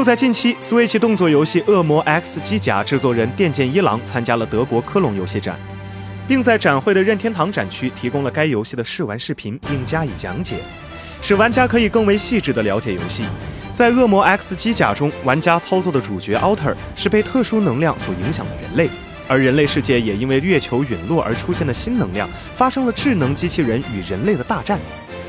就在近期，Switch 动作游戏《恶魔 X 机甲》制作人电剑一郎参加了德国科隆游戏展，并在展会的任天堂展区提供了该游戏的试玩视频，并加以讲解，使玩家可以更为细致地了解游戏。在《恶魔 X 机甲》中，玩家操作的主角 Alter 是被特殊能量所影响的人类，而人类世界也因为月球陨落而出现的新能量，发生了智能机器人与人类的大战。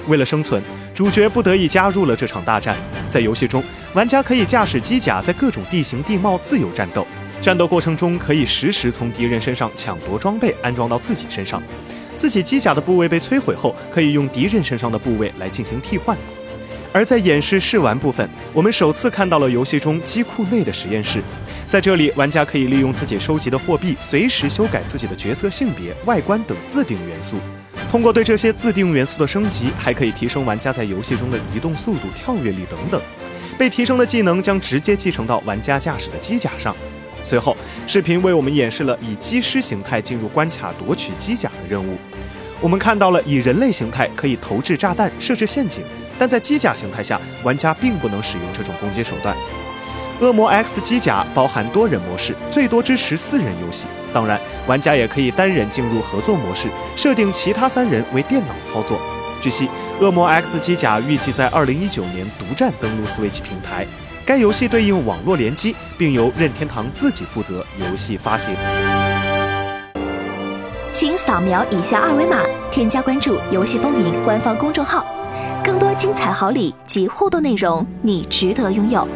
为了生存，主角不得已加入了这场大战。在游戏中，玩家可以驾驶机甲在各种地形地貌自由战斗，战斗过程中可以实时从敌人身上抢夺装备安装到自己身上。自己机甲的部位被摧毁后，可以用敌人身上的部位来进行替换。而在演示试玩部分，我们首次看到了游戏中机库内的实验室。在这里，玩家可以利用自己收集的货币，随时修改自己的角色性别、外观等自定元素。通过对这些自定元素的升级，还可以提升玩家在游戏中的移动速度、跳跃力等等。被提升的技能将直接继承到玩家驾驶的机甲上。随后，视频为我们演示了以机师形态进入关卡夺取机甲的任务。我们看到了以人类形态可以投掷炸弹、设置陷阱，但在机甲形态下，玩家并不能使用这种攻击手段。恶魔 X 机甲包含多人模式，最多支持四人游戏。当然，玩家也可以单人进入合作模式，设定其他三人为电脑操作。据悉，恶魔 X 机甲预计在二零一九年独占登陆 Switch 平台。该游戏对应网络联机，并由任天堂自己负责游戏发行。请扫描以下二维码，添加关注“游戏风云”官方公众号，更多精彩好礼及互动内容，你值得拥有。